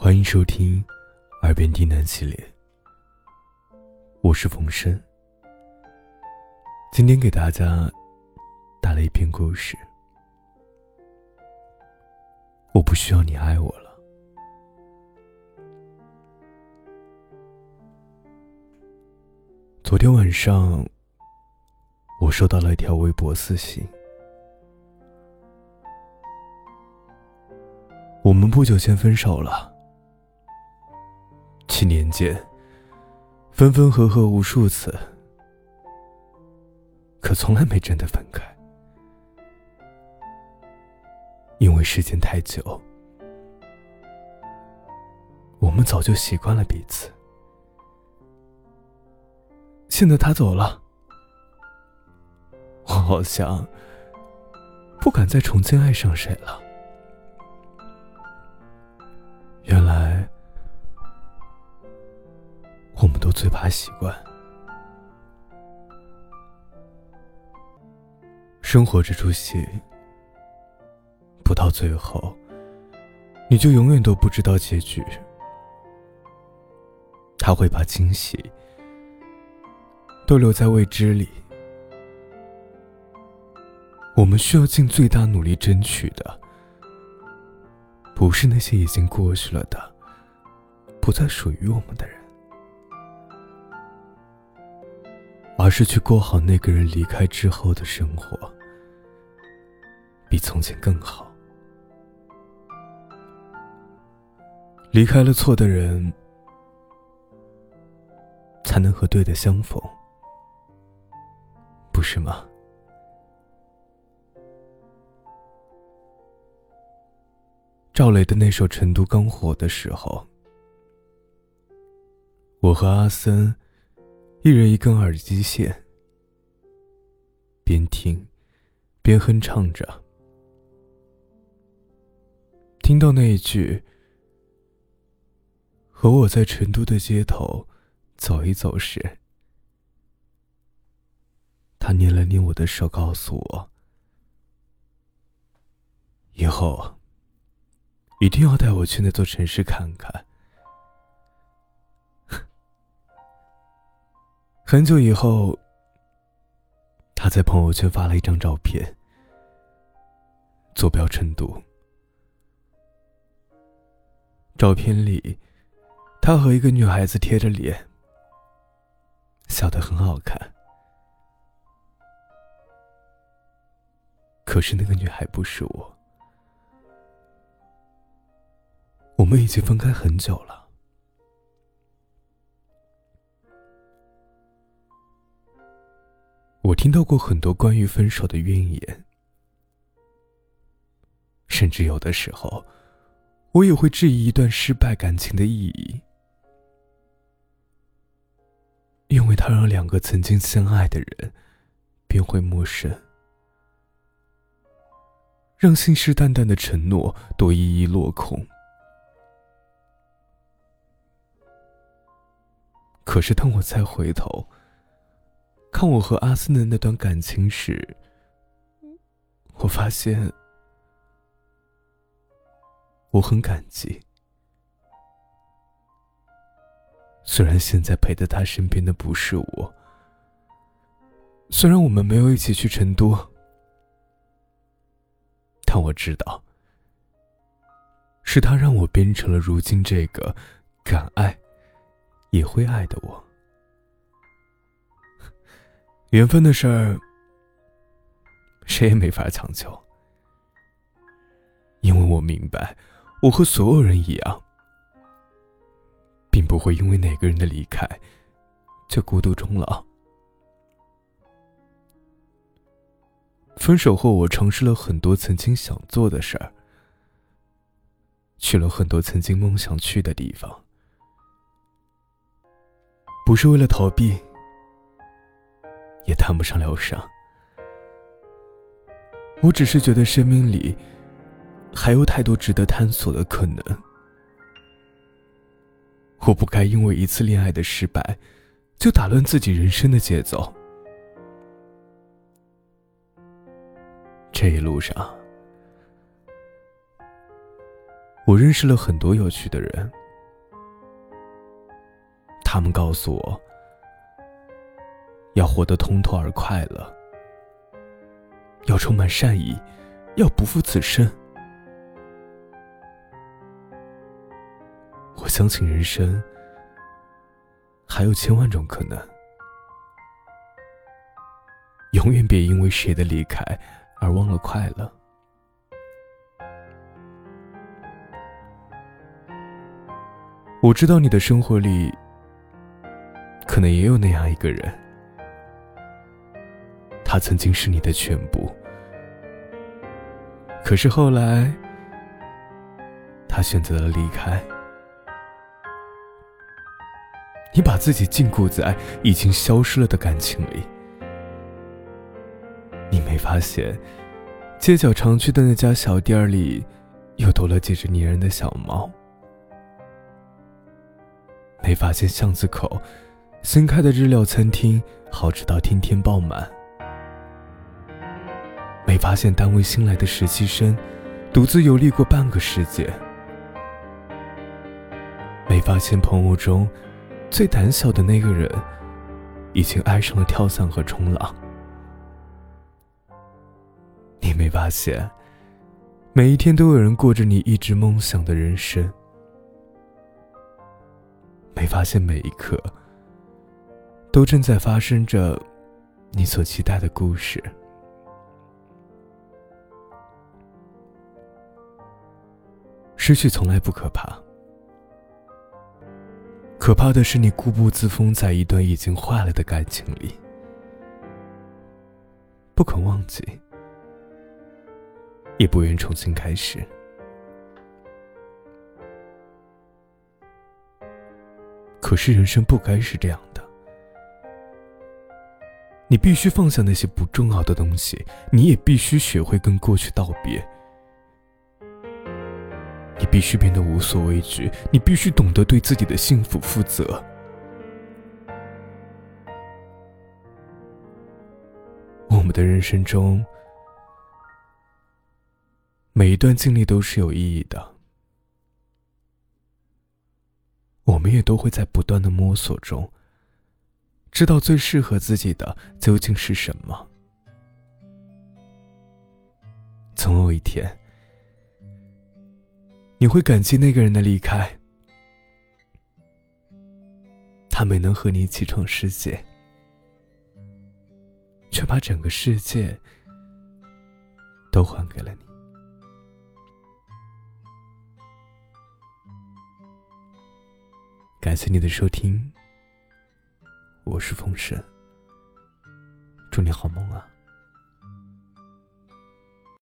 欢迎收听《耳边低喃》系列，我是冯生。今天给大家带来一篇故事。我不需要你爱我了。昨天晚上，我收到了一条微博私信。我们不久前分手了。七年间，分分合合无数次，可从来没真的分开，因为时间太久，我们早就习惯了彼此。现在他走了，我好像不敢再重新爱上谁了。最怕习惯。生活这出戏，不到最后，你就永远都不知道结局。他会把惊喜都留在未知里。我们需要尽最大努力争取的，不是那些已经过去了的，不再属于我们的人。而是去过好那个人离开之后的生活，比从前更好。离开了错的人，才能和对的相逢，不是吗？赵雷的那首《成都》刚火的时候，我和阿森。一人一根耳机线，边听边哼唱着。听到那一句“和我在成都的街头走一走”时，他捏了捏我的手，告诉我：“以后一定要带我去那座城市看看。”很久以后，他在朋友圈发了一张照片，坐标成都。照片里，他和一个女孩子贴着脸，笑得很好看。可是那个女孩不是我，我们已经分开很久了。我听到过很多关于分手的怨言，甚至有的时候，我也会质疑一段失败感情的意义，因为它让两个曾经相爱的人变回陌生，让信誓旦旦的承诺都一一落空。可是当我再回头，看我和阿森的那段感情时，我发现我很感激。虽然现在陪在他身边的不是我，虽然我们没有一起去成都，但我知道，是他让我变成了如今这个敢爱也会爱的我。缘分的事儿，谁也没法强求。因为我明白，我和所有人一样，并不会因为哪个人的离开，就孤独终老。分手后，我尝试了很多曾经想做的事儿，去了很多曾经梦想去的地方，不是为了逃避。谈不上疗伤，我只是觉得生命里还有太多值得探索的可能。我不该因为一次恋爱的失败，就打乱自己人生的节奏。这一路上，我认识了很多有趣的人，他们告诉我，要活得通透而快乐，要充满善意，要不负此生。我相信人生还有千万种可能，永远别因为谁的离开而忘了快乐。我知道你的生活里，可能也有那样一个人，他曾经是你的全部，可是后来，他选择了离开。你把自己禁锢在已经消失了的感情里，你没发现，街角常去的那家小店里，又多了几只粘人的小猫。没发现巷子口新开的日料餐厅好吃到天天爆满。发现单位新来的实习生独自游历过半个世界。没发现朋友中最胆小的那个人已经爱上了跳伞和冲浪。你没发现每一天都有人过着你一直梦想的人生。没发现每一刻都正在发生着你所期待的故事。失去从来不可怕，可怕的是你固步自封在一段已经坏了的感情里，不肯忘记，也不愿重新开始。可是人生不该是这样的，你必须放下那些不重要的东西，你也必须学会跟过去道别，你必须变得无所畏惧，你必须懂得对自己的幸福负责。我们的人生中，每一段经历都是有意义的。我们也都会在不断的摸索中，知道最适合自己的究竟是什么。总有一天，你会感激那个人的离开，他没能和你一起闯世界，却把整个世界都还给了你。感谢你的收听，我是风神，祝你好梦啊。